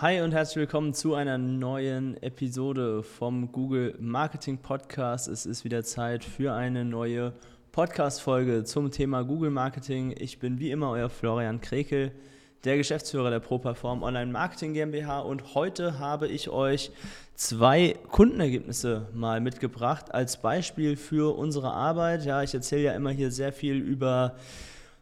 Hi und herzlich willkommen zu einer neuen Episode vom Google Marketing Podcast. Es ist wieder Zeit für eine neue Podcast-Folge zum Thema Google Marketing. Ich bin wie immer euer Florian Krekel, der Geschäftsführer der ProPerform Online Marketing GmbH und heute habe ich euch zwei Kundenergebnisse mal mitgebracht als Beispiel für unsere Arbeit. Ja, ich erzähle ja immer hier sehr viel über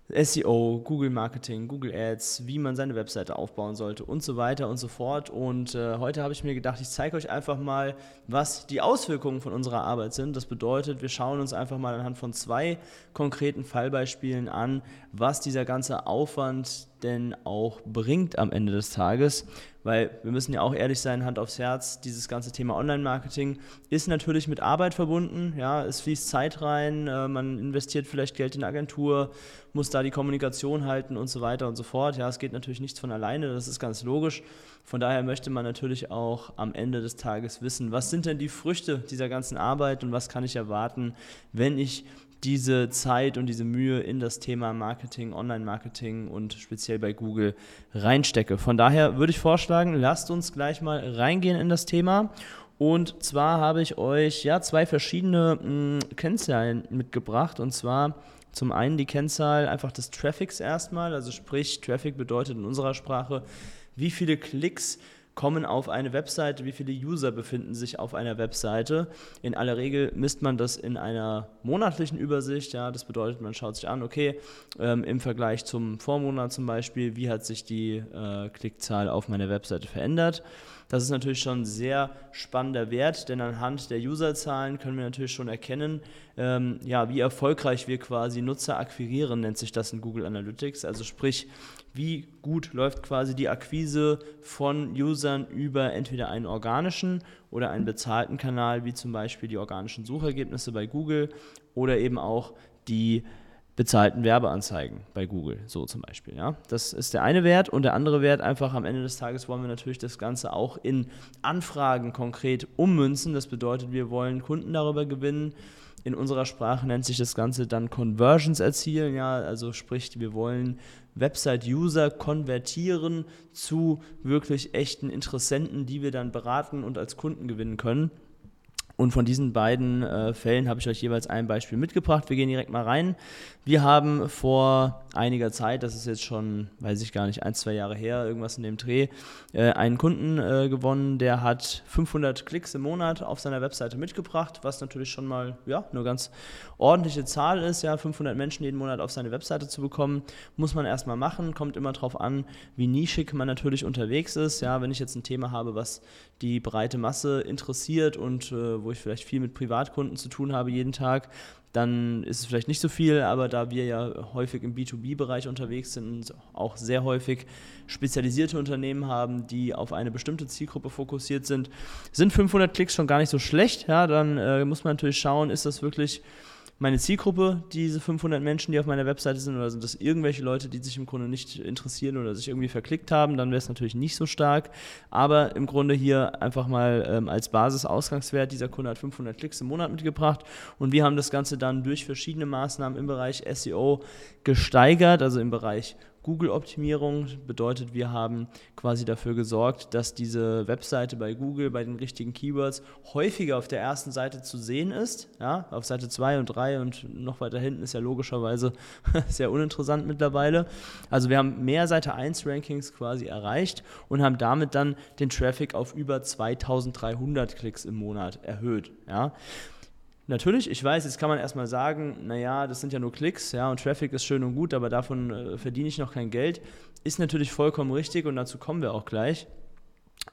SEO, Google Marketing, Google Ads, wie man seine Webseite aufbauen sollte und so weiter und so fort. Und äh, heute habe ich mir gedacht, ich zeige euch einfach mal, was die Auswirkungen von unserer Arbeit sind. Das bedeutet, wir schauen uns einfach mal anhand von zwei konkreten Fallbeispielen an, was dieser ganze Aufwand denn auch bringt am Ende des Tages. Weil wir müssen ja auch ehrlich sein, Hand aufs Herz, dieses ganze Thema Online-Marketing ist natürlich mit Arbeit verbunden. Ja, es fließt Zeit rein, äh, man investiert vielleicht Geld in eine Agentur, muss da die Kommunikation halten und so weiter und so fort. Ja, es geht natürlich nichts von alleine, das ist ganz logisch. Von daher möchte man natürlich auch am Ende des Tages wissen, was sind denn die Früchte dieser ganzen Arbeit und was kann ich erwarten, wenn ich diese Zeit und diese Mühe in das Thema Marketing, Online-Marketing und speziell bei Google reinstecke. Von daher würde ich vorschlagen, lasst uns gleich mal reingehen in das Thema. Und zwar habe ich euch ja zwei verschiedene mh, hm, Kennzahlen mitgebracht. Und zwar zum einen die Kennzahl einfach des Traffics erstmal. Also sprich, Traffic bedeutet in unserer Sprache, wie viele Klicks kommen auf eine Webseite, wie viele User befinden sich auf einer Webseite. In aller Regel misst man das in einer monatlichen Übersicht. Ja, das bedeutet, man schaut sich an, okay, ähm, im Vergleich zum Vormonat zum Beispiel, wie hat sich die äh, Klickzahl auf meiner Webseite verändert. Das ist natürlich schon ein sehr spannender Wert, denn anhand der Userzahlen können wir natürlich schon erkennen, ähm, ja, wie erfolgreich wir quasi Nutzer akquirieren, nennt sich das in Google Analytics. Also sprich, wie gut läuft quasi die Akquise von Usern über entweder einen organischen oder einen bezahlten Kanal, wie zum Beispiel die organischen Suchergebnisse bei Google oder eben auch die bezahlten Werbeanzeigen bei Google, so zum Beispiel. Ja? Das ist der eine Wert und der andere Wert einfach am Ende des Tages wollen wir natürlich das Ganze auch in Anfragen konkret ummünzen. Das bedeutet, wir wollen Kunden darüber gewinnen. In unserer Sprache nennt sich das Ganze dann Conversions erzielen, ja, also sprich, wir wollen Website-User konvertieren zu wirklich echten Interessenten, die wir dann beraten und als Kunden gewinnen können. Und von diesen beiden äh, Fällen habe ich euch jeweils ein Beispiel mitgebracht. Wir gehen direkt mal rein. Wir haben vor einiger Zeit, das ist jetzt schon, weiß ich gar nicht, ein, zwei Jahre her, irgendwas in dem Dreh, äh, einen Kunden äh, gewonnen, der hat 500 Klicks im Monat auf seiner Webseite mitgebracht, was natürlich schon mal ja, eine ganz ordentliche Zahl ist. Ja, 500 Menschen jeden Monat auf seine Webseite zu bekommen, muss man erstmal machen. Kommt immer darauf an, wie nischig man natürlich unterwegs ist. Ja, wenn ich jetzt ein Thema habe, was die breite Masse interessiert und äh, wo ich vielleicht viel mit Privatkunden zu tun habe jeden Tag, dann ist es vielleicht nicht so viel, aber da wir ja häufig im B2B-Bereich unterwegs sind und auch sehr häufig spezialisierte Unternehmen haben, die auf eine bestimmte Zielgruppe fokussiert sind, sind 500 Klicks schon gar nicht so schlecht. Ja, dann äh, muss man natürlich schauen, ist das wirklich meine Zielgruppe, diese 500 Menschen, die auf meiner Webseite sind, oder sind das irgendwelche Leute, die sich im Grunde nicht interessieren oder sich irgendwie verklickt haben, dann wäre es natürlich nicht so stark. Aber im Grunde hier einfach mal ähm, als Basis-Ausgangswert, dieser Kunde hat 500 Klicks im Monat mitgebracht und wir haben das Ganze dann durch verschiedene Maßnahmen im Bereich SEO gesteigert, also im Bereich Google-Optimierung bedeutet, wir haben quasi dafür gesorgt, dass diese Webseite bei Google bei den richtigen Keywords häufiger auf der ersten Seite zu sehen ist. Ja, auf Seite 2 und 3 und noch weiter hinten ist ja logischerweise sehr uninteressant mittlerweile. Also wir haben mehr Seite 1 Rankings quasi erreicht und haben damit dann den Traffic auf über 2300 Klicks im Monat erhöht. Ja. Natürlich, ich weiß, jetzt kann man erstmal sagen, naja, das sind ja nur Klicks, ja, und Traffic ist schön und gut, aber davon äh, verdiene ich noch kein Geld. Ist natürlich vollkommen richtig und dazu kommen wir auch gleich.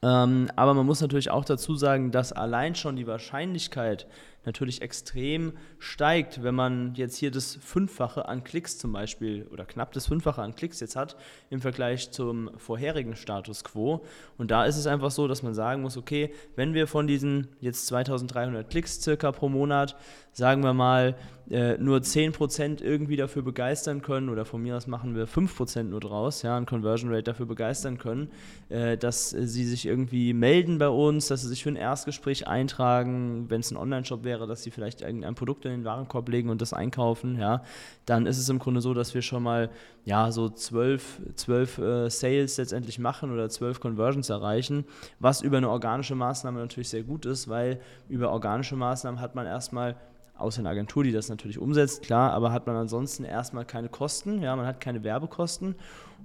Ähm, aber man muss natürlich auch dazu sagen, dass allein schon die Wahrscheinlichkeit, natürlich extrem steigt, wenn man jetzt hier das Fünffache an Klicks zum Beispiel oder knapp das Fünffache an Klicks jetzt hat im Vergleich zum vorherigen Status quo. Und da ist es einfach so, dass man sagen muss, okay, wenn wir von diesen jetzt 2300 Klicks circa pro Monat sagen wir mal, äh, nur 10% irgendwie dafür begeistern können, oder von mir aus machen wir 5% nur draus, ja, ein Conversion Rate dafür begeistern können, äh, dass sie sich irgendwie melden bei uns, dass sie sich für ein Erstgespräch eintragen, wenn es ein Online-Shop wäre, dass sie vielleicht irgendein Produkt in den Warenkorb legen und das einkaufen, ja, dann ist es im Grunde so, dass wir schon mal ja, so zwölf, zwölf äh, Sales letztendlich machen oder zwölf Conversions erreichen, was über eine organische Maßnahme natürlich sehr gut ist, weil über organische Maßnahmen hat man erstmal außer eine Agentur, die das natürlich umsetzt, klar, aber hat man ansonsten erstmal keine Kosten, ja, man hat keine Werbekosten.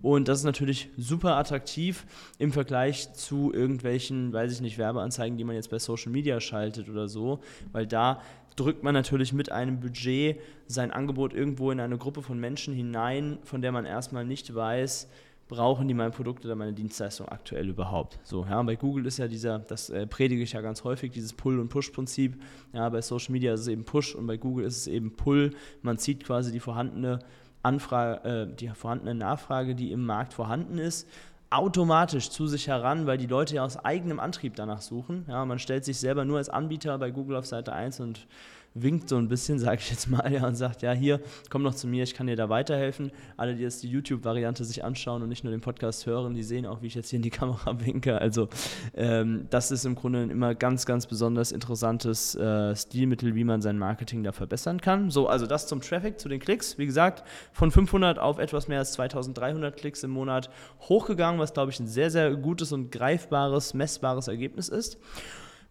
Und das ist natürlich super attraktiv im Vergleich zu irgendwelchen, weiß ich nicht, Werbeanzeigen, die man jetzt bei Social Media schaltet oder so, weil da drückt man natürlich mit einem Budget sein Angebot irgendwo in eine Gruppe von Menschen hinein, von der man erstmal nicht weiß, brauchen die mein Produkt oder meine Dienstleistung aktuell überhaupt? So, ja, bei Google ist ja dieser, das äh, predige ich ja ganz häufig, dieses Pull- und Push-Prinzip. Ja, bei Social Media ist es eben Push und bei Google ist es eben Pull. Man zieht quasi die vorhandene Anfrage, äh, die vorhandene Nachfrage, die im Markt vorhanden ist, automatisch zu sich heran, weil die Leute ja aus eigenem Antrieb danach suchen. Ja, man stellt sich selber nur als Anbieter bei Google auf Seite 1 und winkt so ein bisschen, sage ich jetzt mal, ja, und sagt, ja, hier, komm noch zu mir, ich kann dir da weiterhelfen. Alle, die jetzt die YouTube-Variante sich anschauen und nicht nur den Podcast hören, die sehen auch, wie ich jetzt hier in die Kamera winke. Also ähm, das ist im Grunde immer ganz, ganz besonders interessantes äh, Stilmittel, wie man sein Marketing da verbessern kann. So, also das zum Traffic, zu den Klicks. Wie gesagt, von 500 auf etwas mehr als 2300 Klicks im Monat hochgegangen, was, glaube ich, ein sehr, sehr gutes und greifbares, messbares Ergebnis ist.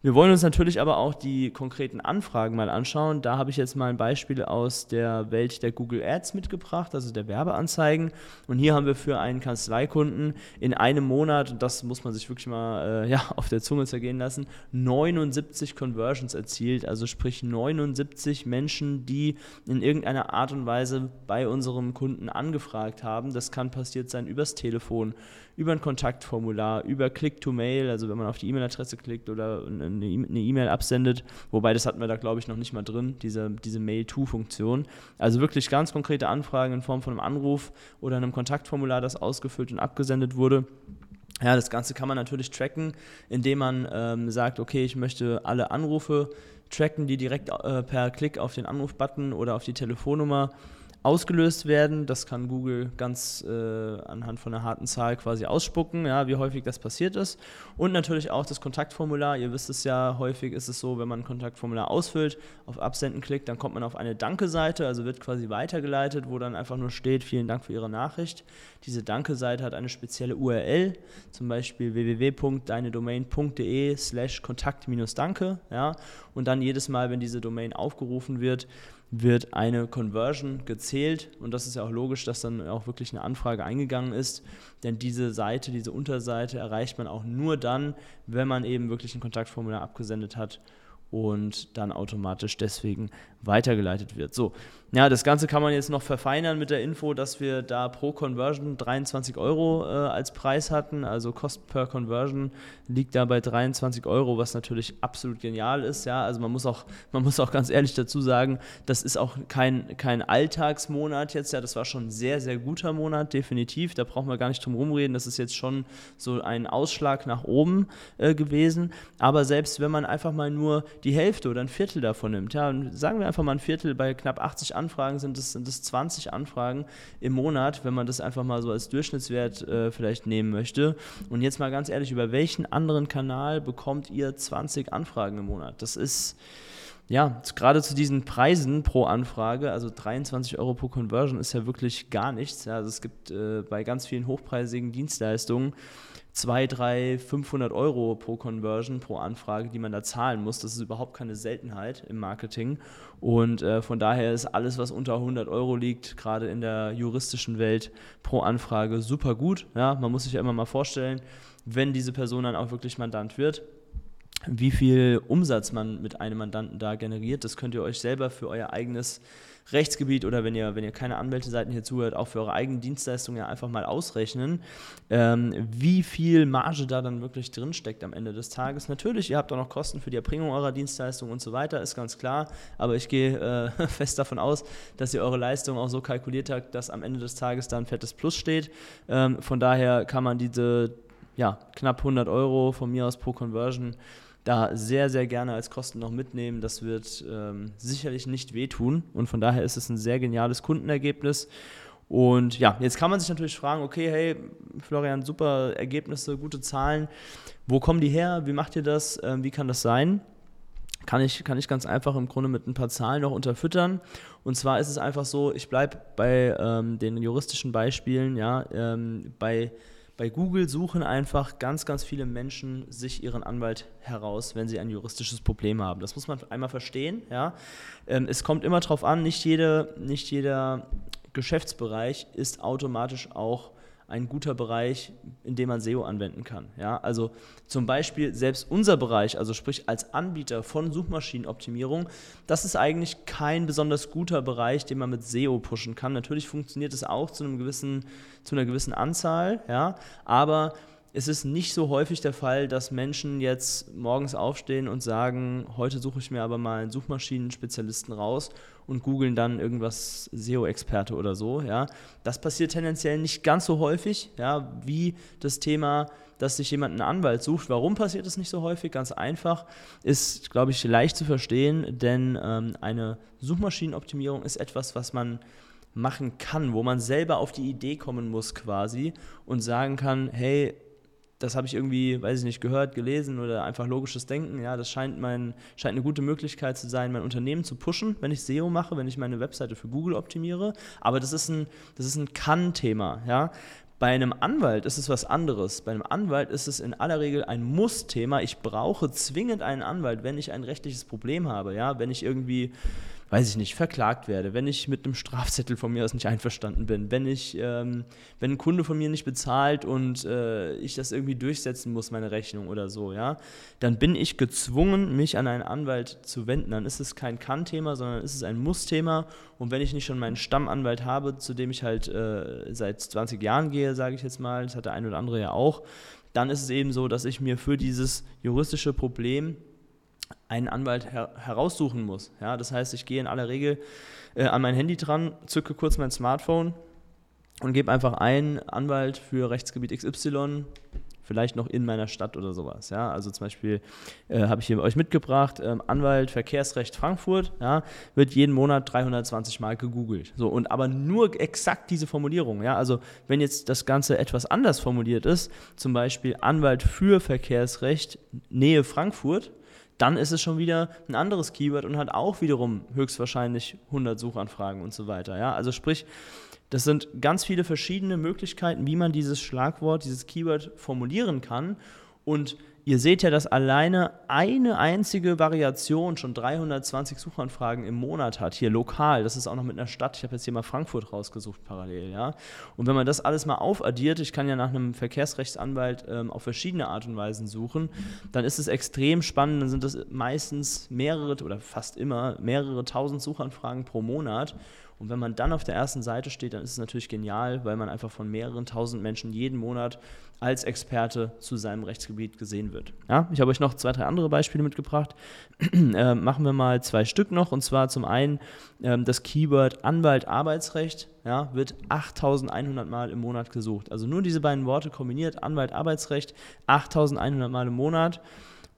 Wir wollen uns natürlich aber auch die konkreten Anfragen mal anschauen. Da habe ich jetzt mal ein Beispiel aus der Welt der Google Ads mitgebracht, also der Werbeanzeigen. Und hier haben wir für einen Kanzleikunden in einem Monat, und das muss man sich wirklich mal äh, ja, auf der Zunge zergehen lassen, 79 Conversions erzielt. Also sprich 79 Menschen, die in irgendeiner Art und Weise bei unserem Kunden angefragt haben. Das kann passiert sein übers Telefon, über ein Kontaktformular, über Click-to-Mail, also wenn man auf die E-Mail-Adresse klickt oder eine E-Mail absendet. Wobei, das hatten wir da, glaube ich, noch nicht mal drin, diese, diese Mail-to-Funktion. Also wirklich ganz konkrete Anfragen in Form von einem Anruf oder einem Kontaktformular, das ausgefüllt und abgesendet wurde. Ja, das Ganze kann man natürlich tracken, indem man ähm, sagt, okay, ich möchte alle Anrufe tracken, die direkt äh, per Klick auf den Anrufbutton oder auf die Telefonnummer ausgelöst werden. Das kann Google ganz äh, anhand von einer harten Zahl quasi ausspucken, ja, wie häufig das passiert ist. Und natürlich auch das Kontaktformular. Ihr wisst es ja, häufig ist es so, wenn man ein Kontaktformular ausfüllt, auf Absenden klickt, dann kommt man auf eine Danke-Seite, also wird quasi weitergeleitet, wo dann einfach nur steht, vielen Dank für Ihre Nachricht. Diese Danke-Seite hat eine spezielle URL, zum Beispiel www.deinedomain.de slash kontakt-danke. Ja, und dann jedes Mal, wenn diese Domain aufgerufen wird, wird eine Conversion gezählt und das ist ja auch logisch, dass dann auch wirklich eine Anfrage eingegangen ist, denn diese Seite, diese Unterseite erreicht man auch nur dann, wenn man eben wirklich ein Kontaktformular abgesendet hat und dann automatisch deswegen weitergeleitet wird. So, ja, das Ganze kann man jetzt noch verfeinern mit der Info, dass wir da pro Conversion 23 Euro äh, als Preis hatten. Also Cost per Conversion liegt da bei 23 Euro, was natürlich absolut genial ist. Ja, also man muss auch, man muss auch ganz ehrlich dazu sagen, das ist auch kein, kein Alltagsmonat jetzt. Ja, das war schon ein sehr, sehr guter Monat, definitiv. Da brauchen wir gar nicht drum rumreden. Das ist jetzt schon so ein Ausschlag nach oben äh, gewesen. Aber selbst wenn man einfach mal nur die Hälfte oder ein Viertel davon nimmt, ja, sagen wir einfach mal ein Viertel bei knapp 80 Anfragen sind es, sind es 20 Anfragen im Monat, wenn man das einfach mal so als Durchschnittswert äh, vielleicht nehmen möchte. Und jetzt mal ganz ehrlich, über welchen anderen Kanal bekommt ihr 20 Anfragen im Monat? Das ist ja, gerade zu diesen Preisen pro Anfrage, also 23 Euro pro Conversion ist ja wirklich gar nichts. Ja, also es gibt äh, bei ganz vielen hochpreisigen Dienstleistungen 2, 3, 500 Euro pro Conversion, pro Anfrage, die man da zahlen muss. Das ist überhaupt keine Seltenheit im Marketing. Und äh, von daher ist alles, was unter 100 Euro liegt, gerade in der juristischen Welt pro Anfrage super gut. Ja, man muss sich ja immer mal vorstellen, wenn diese Person dann auch wirklich Mandant wird, wie viel Umsatz man mit einem Mandanten da generiert. Das könnt ihr euch selber für euer eigenes Rechtsgebiet oder wenn ihr, wenn ihr keine Anwälteseiten hier zuhört, auch für eure eigenen Dienstleistungen ja einfach mal ausrechnen, ähm, wie viel Marge da dann wirklich drinsteckt am Ende des Tages. Natürlich, ihr habt auch noch Kosten für die Erbringung eurer Dienstleistung und so weiter, ist ganz klar, aber ich gehe äh, fest davon aus, dass ihr eure Leistung auch so kalkuliert habt, dass am Ende des Tages da ein fettes Plus steht. Ähm, von daher kann man diese ja, knapp 100 Euro von mir aus pro Conversion da sehr, sehr gerne als Kosten noch mitnehmen. Das wird ähm, sicherlich nicht wehtun und von daher ist es ein sehr geniales Kundenergebnis. Und ja, jetzt kann man sich natürlich fragen, okay, hey, Florian, super Ergebnisse, gute Zahlen. Wo kommen die her? Wie macht ihr das? Ähm, wie kann das sein? Kann ich, kann ich ganz einfach im Grunde mit ein paar Zahlen noch unterfüttern. Und zwar ist es einfach so, ich bleibe bei ähm, den juristischen Beispielen, ja, ähm, bei bei Google suchen einfach ganz, ganz viele Menschen sich ihren Anwalt heraus, wenn sie ein juristisches Problem haben. Das muss man einmal verstehen. Ja? Ähm, es kommt immer darauf an, nicht, jede, nicht jeder Geschäftsbereich ist automatisch auch ein guter Bereich, in dem man SEO anwenden kann. Ja, also zum Beispiel selbst unser Bereich, also sprich als Anbieter von Suchmaschinenoptimierung, das ist eigentlich kein besonders guter Bereich, den man mit SEO pushen kann. Natürlich funktioniert es auch zu einem gewissen, zu einer gewissen Anzahl, ja, aber es ist nicht so häufig der Fall, dass Menschen jetzt morgens aufstehen und sagen, heute suche ich mir aber mal einen Suchmaschinenspezialisten raus und googeln dann irgendwas SEO-Experte oder so. Ja. Das passiert tendenziell nicht ganz so häufig, ja, wie das Thema, dass sich jemand einen Anwalt sucht. Warum passiert das nicht so häufig? Ganz einfach, ist, glaube ich, leicht zu verstehen, denn ähm, eine Suchmaschinenoptimierung ist etwas, was man machen kann, wo man selber auf die Idee kommen muss quasi und sagen kann, hey, das habe ich irgendwie, weiß ich nicht, gehört, gelesen oder einfach logisches Denken. Ja, das scheint, mein, scheint eine gute Möglichkeit zu sein, mein Unternehmen zu pushen, wenn ich SEO mache, wenn ich meine Webseite für Google optimiere. Aber das ist ein, das ist ein Kann-Thema. Ja? Bei einem Anwalt ist es was anderes. Bei einem Anwalt ist es in aller Regel ein Muss-Thema. Ich brauche zwingend einen Anwalt, wenn ich ein rechtliches Problem habe. Ja? Wenn ich irgendwie weiß ich nicht, verklagt werde, wenn ich mit einem Strafzettel von mir aus nicht einverstanden bin, wenn ich, ähm, wenn ein Kunde von mir nicht bezahlt und äh, ich das irgendwie durchsetzen muss, meine Rechnung oder so, ja, dann bin ich gezwungen, mich an einen Anwalt zu wenden. Dann ist es kein Kann-Thema, sondern ist es ein Muss-Thema. Und wenn ich nicht schon meinen Stammanwalt habe, zu dem ich halt äh, seit 20 Jahren gehe, sage ich jetzt mal, das hat der eine oder andere ja auch, dann ist es eben so, dass ich mir für dieses juristische Problem einen Anwalt her heraussuchen muss. Ja, das heißt, ich gehe in aller Regel äh, an mein Handy dran, zücke kurz mein Smartphone und gebe einfach ein Anwalt für Rechtsgebiet XY, vielleicht noch in meiner Stadt oder sowas. Ja, also zum Beispiel äh, habe ich hier euch mitgebracht, ähm, Anwalt Verkehrsrecht Frankfurt, ja, wird jeden Monat 320 Mal gegoogelt. So, und aber nur exakt diese Formulierung. Ja, also wenn jetzt das Ganze etwas anders formuliert ist, zum Beispiel Anwalt für Verkehrsrecht Nähe Frankfurt, dann ist es schon wieder ein anderes Keyword und hat auch wiederum höchstwahrscheinlich 100 Suchanfragen und so weiter. Ja? Also sprich, das sind ganz viele verschiedene Möglichkeiten, wie man dieses Schlagwort, dieses Keyword formulieren kann. Und Ihr seht ja, dass alleine eine einzige Variation schon 320 Suchanfragen im Monat hat, hier lokal. Das ist auch noch mit einer Stadt. Ich habe jetzt hier mal Frankfurt rausgesucht parallel. Ja? Und wenn man das alles mal aufaddiert, ich kann ja nach einem Verkehrsrechtsanwalt ähm, auf verschiedene Art und Weisen suchen, dann ist es extrem spannend. Dann sind das meistens mehrere oder fast immer mehrere tausend Suchanfragen pro Monat. Und wenn man dann auf der ersten Seite steht, dann ist es natürlich genial, weil man einfach von mehreren tausend Menschen jeden Monat als Experte zu seinem Rechtsgebiet gesehen wird. Ja, ich habe euch noch zwei, drei andere Beispiele mitgebracht. äh, machen wir mal zwei Stück noch. Und zwar zum einen ähm, das Keyword Anwalt Arbeitsrecht ja, wird 8100 Mal im Monat gesucht. Also nur diese beiden Worte kombiniert, Anwalt Arbeitsrecht, 8100 Mal im Monat.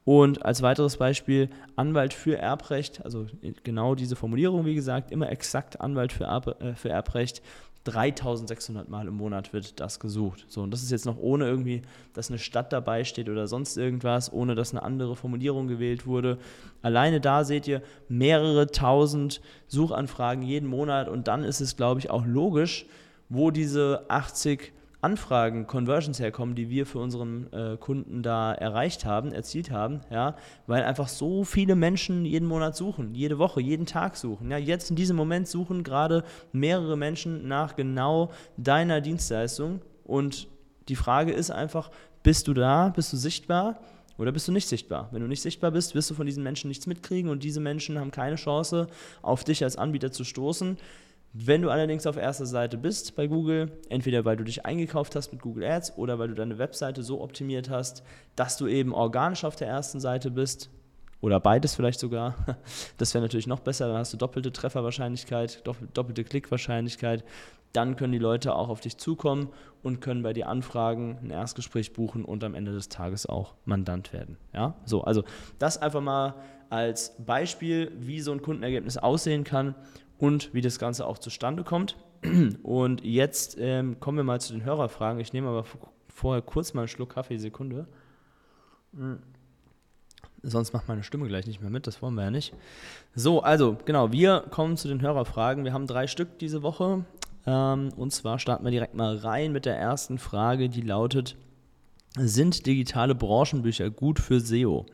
Und als weiteres Beispiel Anwalt für Erbrecht, also genau diese Formulierung, wie gesagt, immer exakt Anwalt für, Erb, äh, für Erbrecht. 3600 Mal im Monat wird das gesucht. So, und das ist jetzt noch ohne irgendwie, dass eine Stadt dabei steht oder sonst irgendwas, ohne dass eine andere Formulierung gewählt wurde. Alleine da seht ihr mehrere tausend Suchanfragen jeden Monat und dann ist es, glaube ich, auch logisch, wo diese 80 Anfragen, Conversions herkommen, die wir für unseren äh, Kunden da erreicht haben, erzielt haben, ja, weil einfach so viele Menschen jeden Monat suchen, jede Woche, jeden Tag suchen. Ja, jetzt in diesem Moment suchen gerade mehrere Menschen nach genau deiner Dienstleistung und die Frage ist einfach, bist du da, bist du sichtbar? oder bist du nicht sichtbar? Wenn du nicht sichtbar bist, wirst du von diesen Menschen nichts mitkriegen und diese Menschen haben keine Chance, auf dich als Anbieter zu stoßen. Wenn du allerdings auf erster Seite bist bei Google, entweder weil du dich eingekauft hast mit Google Ads oder weil du deine Webseite so optimiert hast, dass du eben organisch auf der ersten Seite bist, oder beides vielleicht sogar. Das wäre natürlich noch besser, dann hast du doppelte Trefferwahrscheinlichkeit, doppelte Klickwahrscheinlichkeit. Dann können die Leute auch auf dich zukommen und können bei dir anfragen, ein Erstgespräch buchen und am Ende des Tages auch Mandant werden. Ja, so, also das einfach mal als Beispiel, wie so ein Kundenergebnis aussehen kann und wie das Ganze auch zustande kommt. Und jetzt ähm, kommen wir mal zu den Hörerfragen. Ich nehme aber vorher kurz mal einen Schluck Kaffee, Sekunde. Mhm. Sonst macht meine Stimme gleich nicht mehr mit, das wollen wir ja nicht. So, also genau, wir kommen zu den Hörerfragen. Wir haben drei Stück diese Woche. Ähm, und zwar starten wir direkt mal rein mit der ersten Frage, die lautet: Sind digitale Branchenbücher gut für SEO?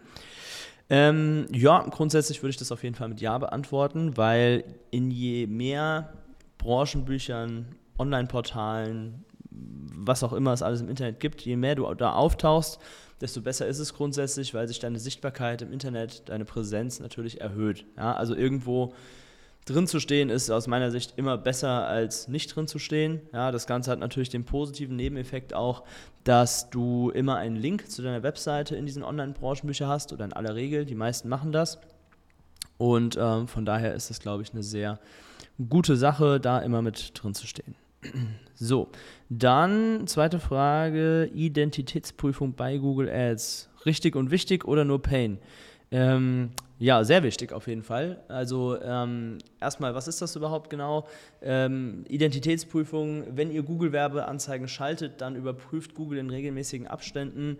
Ähm, ja, grundsätzlich würde ich das auf jeden Fall mit Ja beantworten, weil in je mehr Branchenbüchern, Online-Portalen, was auch immer es alles im Internet gibt, je mehr du da auftauchst, desto besser ist es grundsätzlich, weil sich deine Sichtbarkeit im Internet, deine Präsenz natürlich erhöht. Ja, also irgendwo drin zu stehen ist aus meiner Sicht immer besser als nicht drin zu stehen. Ja, das Ganze hat natürlich den positiven Nebeneffekt auch, dass du immer einen Link zu deiner Webseite in diesen Online-Branchenbüchern hast oder in aller Regel. Die meisten machen das. Und ähm, von daher ist es, glaube ich, eine sehr gute Sache, da immer mit drin zu stehen. So, dann zweite Frage: Identitätsprüfung bei Google Ads. Richtig und wichtig oder nur Pain? Ähm, ja, sehr wichtig auf jeden Fall. Also ähm, erstmal, was ist das überhaupt genau? Ähm, Identitätsprüfung, wenn ihr Google-Werbeanzeigen schaltet, dann überprüft Google in regelmäßigen Abständen,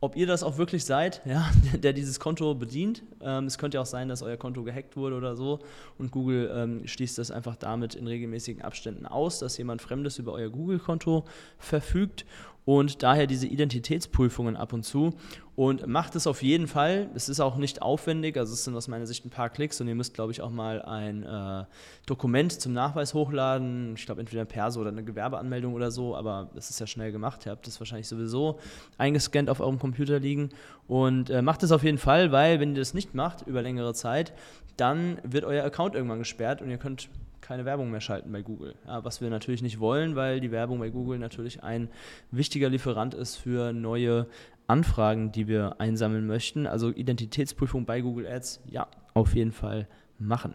ob ihr das auch wirklich seid, ja, der dieses Konto bedient. Ähm, es könnte ja auch sein, dass euer Konto gehackt wurde oder so und Google ähm, schließt das einfach damit in regelmäßigen Abständen aus, dass jemand Fremdes über euer Google-Konto verfügt und daher diese Identitätsprüfungen ab und zu und macht es auf jeden Fall. Es ist auch nicht aufwendig, also es sind aus meiner Sicht ein paar Klicks und ihr müsst, glaube ich, auch mal ein äh, Dokument zum Nachweis hochladen. Ich glaube, entweder ein Perso oder eine Gewerbeanmeldung oder so, aber das ist ja schnell gemacht. Ihr habt das wahrscheinlich sowieso eingescannt auf eurem Computer liegen und äh, macht es auf jeden Fall, weil wenn ihr das nicht macht über längere Zeit, dann wird euer Account irgendwann gesperrt und ihr könnt keine Werbung mehr schalten bei Google. Ja, was wir natürlich nicht wollen, weil die Werbung bei Google natürlich ein wichtiger Lieferant ist für neue Anfragen, die wir einsammeln möchten. Also Identitätsprüfung bei Google Ads, ja, auf jeden Fall machen.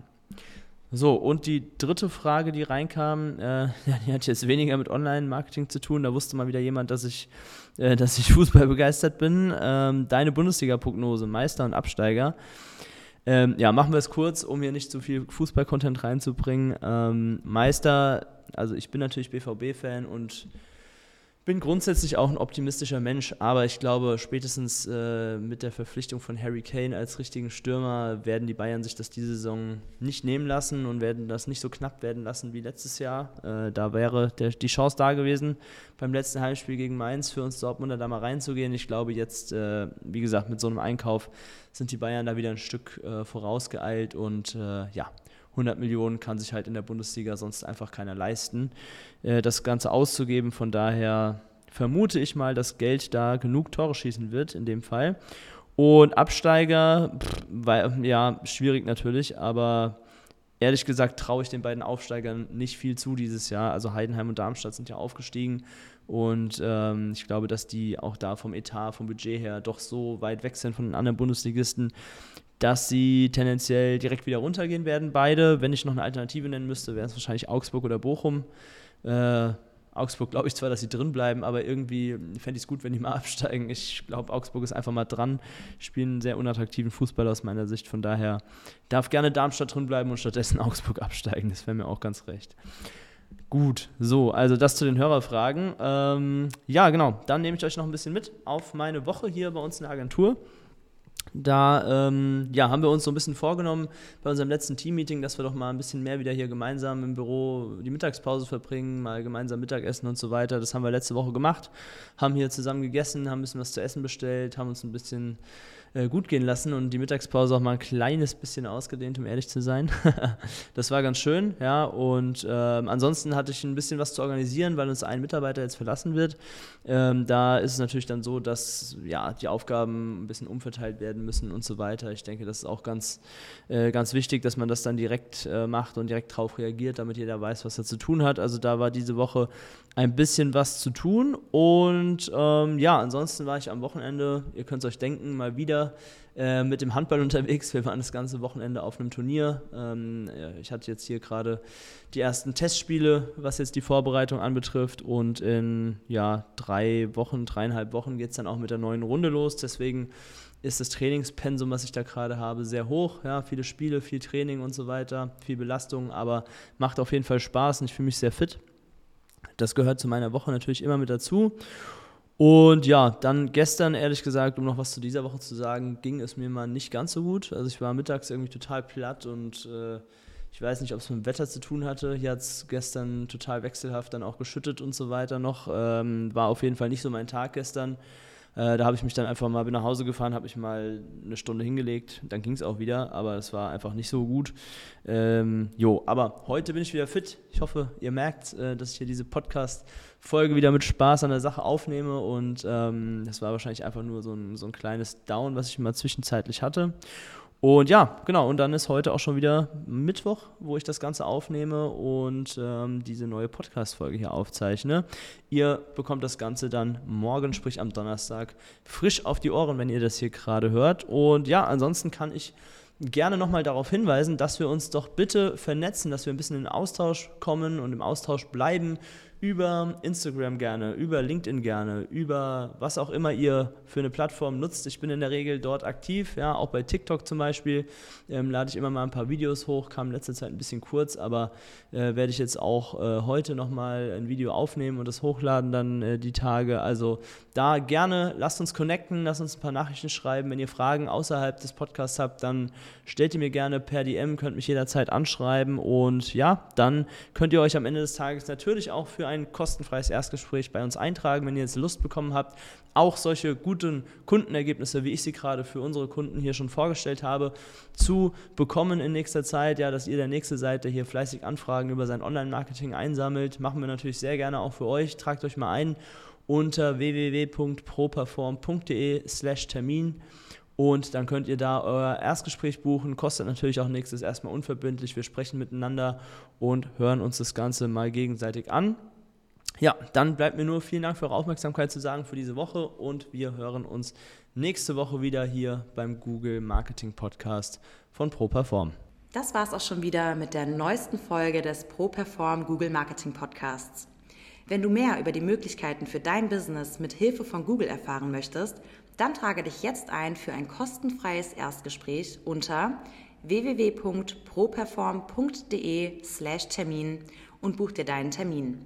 So, und die dritte Frage, die reinkam, äh, die hat jetzt weniger mit Online-Marketing zu tun. Da wusste mal wieder jemand, dass ich, äh, dass ich Fußball begeistert bin. Ähm, deine Bundesliga-Prognose, Meister und Absteiger. Ähm, ja, machen wir es kurz, um hier nicht zu viel Fußball-Content reinzubringen. Ähm, Meister, also ich bin natürlich BVB-Fan und bin grundsätzlich auch ein optimistischer Mensch, aber ich glaube, spätestens äh, mit der Verpflichtung von Harry Kane als richtigen Stürmer werden die Bayern sich das diese Saison nicht nehmen lassen und werden das nicht so knapp werden lassen wie letztes Jahr. Äh, da wäre der, die Chance da gewesen, beim letzten Heimspiel gegen Mainz für uns Dortmunder da mal reinzugehen. Ich glaube, jetzt, äh, wie gesagt, mit so einem Einkauf sind die Bayern da wieder ein Stück äh, vorausgeeilt und äh, ja, 100 Millionen kann sich halt in der Bundesliga sonst einfach keiner leisten, äh, das Ganze auszugeben. Von daher vermute ich mal, dass Geld da genug Tore schießen wird in dem Fall. Und Absteiger, pff, weil, ja, schwierig natürlich, aber ehrlich gesagt traue ich den beiden Aufsteigern nicht viel zu dieses Jahr. Also Heidenheim und Darmstadt sind ja aufgestiegen und ähm, ich glaube, dass die auch da vom Etat, vom Budget her doch so weit weg sind von den anderen Bundesligisten, dass sie tendenziell direkt wieder runtergehen werden, beide. Wenn ich noch eine Alternative nennen müsste, wären es wahrscheinlich Augsburg oder Bochum. Äh, Augsburg glaube ich zwar, dass sie drin bleiben, aber irgendwie fände ich es gut, wenn die mal absteigen. Ich glaube, Augsburg ist einfach mal dran, spielen einen sehr unattraktiven Fußball aus meiner Sicht. Von daher darf gerne Darmstadt drin bleiben und stattdessen Augsburg absteigen. Das wäre mir auch ganz recht. Gut, so, also das zu den Hörerfragen. Ähm, ja, genau, dann nehme ich euch noch ein bisschen mit auf meine Woche hier bei uns in der Agentur. Da ähm, ja, haben wir uns so ein bisschen vorgenommen bei unserem letzten Teammeeting, dass wir doch mal ein bisschen mehr wieder hier gemeinsam im Büro die Mittagspause verbringen, mal gemeinsam Mittagessen und so weiter. Das haben wir letzte Woche gemacht, haben hier zusammen gegessen, haben ein bisschen was zu essen bestellt, haben uns ein bisschen äh, gut gehen lassen und die Mittagspause auch mal ein kleines bisschen ausgedehnt, um ehrlich zu sein. das war ganz schön, ja. Und ähm, ansonsten hatte ich ein bisschen was zu organisieren, weil uns ein Mitarbeiter jetzt verlassen wird. Ähm, da ist es natürlich dann so, dass ja die Aufgaben ein bisschen umverteilt werden müssen und so weiter. Ich denke, das ist auch ganz, äh, ganz wichtig, dass man das dann direkt äh, macht und direkt darauf reagiert, damit jeder weiß, was er zu tun hat. Also da war diese Woche ein bisschen was zu tun. Und ähm, ja, ansonsten war ich am Wochenende, ihr könnt es euch denken, mal wieder äh, mit dem Handball unterwegs. Wir waren das ganze Wochenende auf einem Turnier. Ähm, ich hatte jetzt hier gerade die ersten Testspiele, was jetzt die Vorbereitung anbetrifft. Und in ja, drei Wochen, dreieinhalb Wochen geht es dann auch mit der neuen Runde los. Deswegen ist das Trainingspensum, was ich da gerade habe, sehr hoch. Ja, viele Spiele, viel Training und so weiter, viel Belastung, aber macht auf jeden Fall Spaß und ich fühle mich sehr fit. Das gehört zu meiner Woche natürlich immer mit dazu. Und ja, dann gestern, ehrlich gesagt, um noch was zu dieser Woche zu sagen, ging es mir mal nicht ganz so gut. Also ich war mittags irgendwie total platt und äh, ich weiß nicht, ob es mit dem Wetter zu tun hatte. Hier hat es gestern total wechselhaft dann auch geschüttet und so weiter noch. Ähm, war auf jeden Fall nicht so mein Tag gestern. Äh, da habe ich mich dann einfach mal bin nach Hause gefahren, habe mich mal eine Stunde hingelegt, dann ging es auch wieder, aber es war einfach nicht so gut. Ähm, jo, aber heute bin ich wieder fit. Ich hoffe, ihr merkt, äh, dass ich hier diese Podcast-Folge wieder mit Spaß an der Sache aufnehme und ähm, das war wahrscheinlich einfach nur so ein, so ein kleines Down, was ich mal zwischenzeitlich hatte. Und ja, genau, und dann ist heute auch schon wieder Mittwoch, wo ich das Ganze aufnehme und ähm, diese neue Podcast-Folge hier aufzeichne. Ihr bekommt das Ganze dann morgen, sprich am Donnerstag, frisch auf die Ohren, wenn ihr das hier gerade hört. Und ja, ansonsten kann ich gerne nochmal darauf hinweisen, dass wir uns doch bitte vernetzen, dass wir ein bisschen in Austausch kommen und im Austausch bleiben über Instagram gerne, über LinkedIn gerne, über was auch immer ihr für eine Plattform nutzt. Ich bin in der Regel dort aktiv, ja, auch bei TikTok zum Beispiel ähm, lade ich immer mal ein paar Videos hoch, kam in letzter Zeit ein bisschen kurz, aber äh, werde ich jetzt auch äh, heute nochmal ein Video aufnehmen und das hochladen dann äh, die Tage. Also da gerne, lasst uns connecten, lasst uns ein paar Nachrichten schreiben. Wenn ihr Fragen außerhalb des Podcasts habt, dann stellt ihr mir gerne per DM, könnt mich jederzeit anschreiben und ja, dann könnt ihr euch am Ende des Tages natürlich auch für ein ein kostenfreies Erstgespräch bei uns eintragen, wenn ihr jetzt Lust bekommen habt, auch solche guten Kundenergebnisse, wie ich sie gerade für unsere Kunden hier schon vorgestellt habe, zu bekommen in nächster Zeit, ja, dass ihr der nächste seid, der hier fleißig Anfragen über sein Online-Marketing einsammelt, machen wir natürlich sehr gerne auch für euch. Tragt euch mal ein unter www.properform.de slash Termin und dann könnt ihr da euer Erstgespräch buchen. Kostet natürlich auch nichts, ist erstmal unverbindlich. Wir sprechen miteinander und hören uns das Ganze mal gegenseitig an. Ja, dann bleibt mir nur vielen Dank für eure Aufmerksamkeit zu sagen für diese Woche und wir hören uns nächste Woche wieder hier beim Google Marketing Podcast von ProPerform. Das war es auch schon wieder mit der neuesten Folge des ProPerform Google Marketing Podcasts. Wenn du mehr über die Möglichkeiten für dein Business mit Hilfe von Google erfahren möchtest, dann trage dich jetzt ein für ein kostenfreies Erstgespräch unter www.properform.de/termin und buch dir deinen Termin.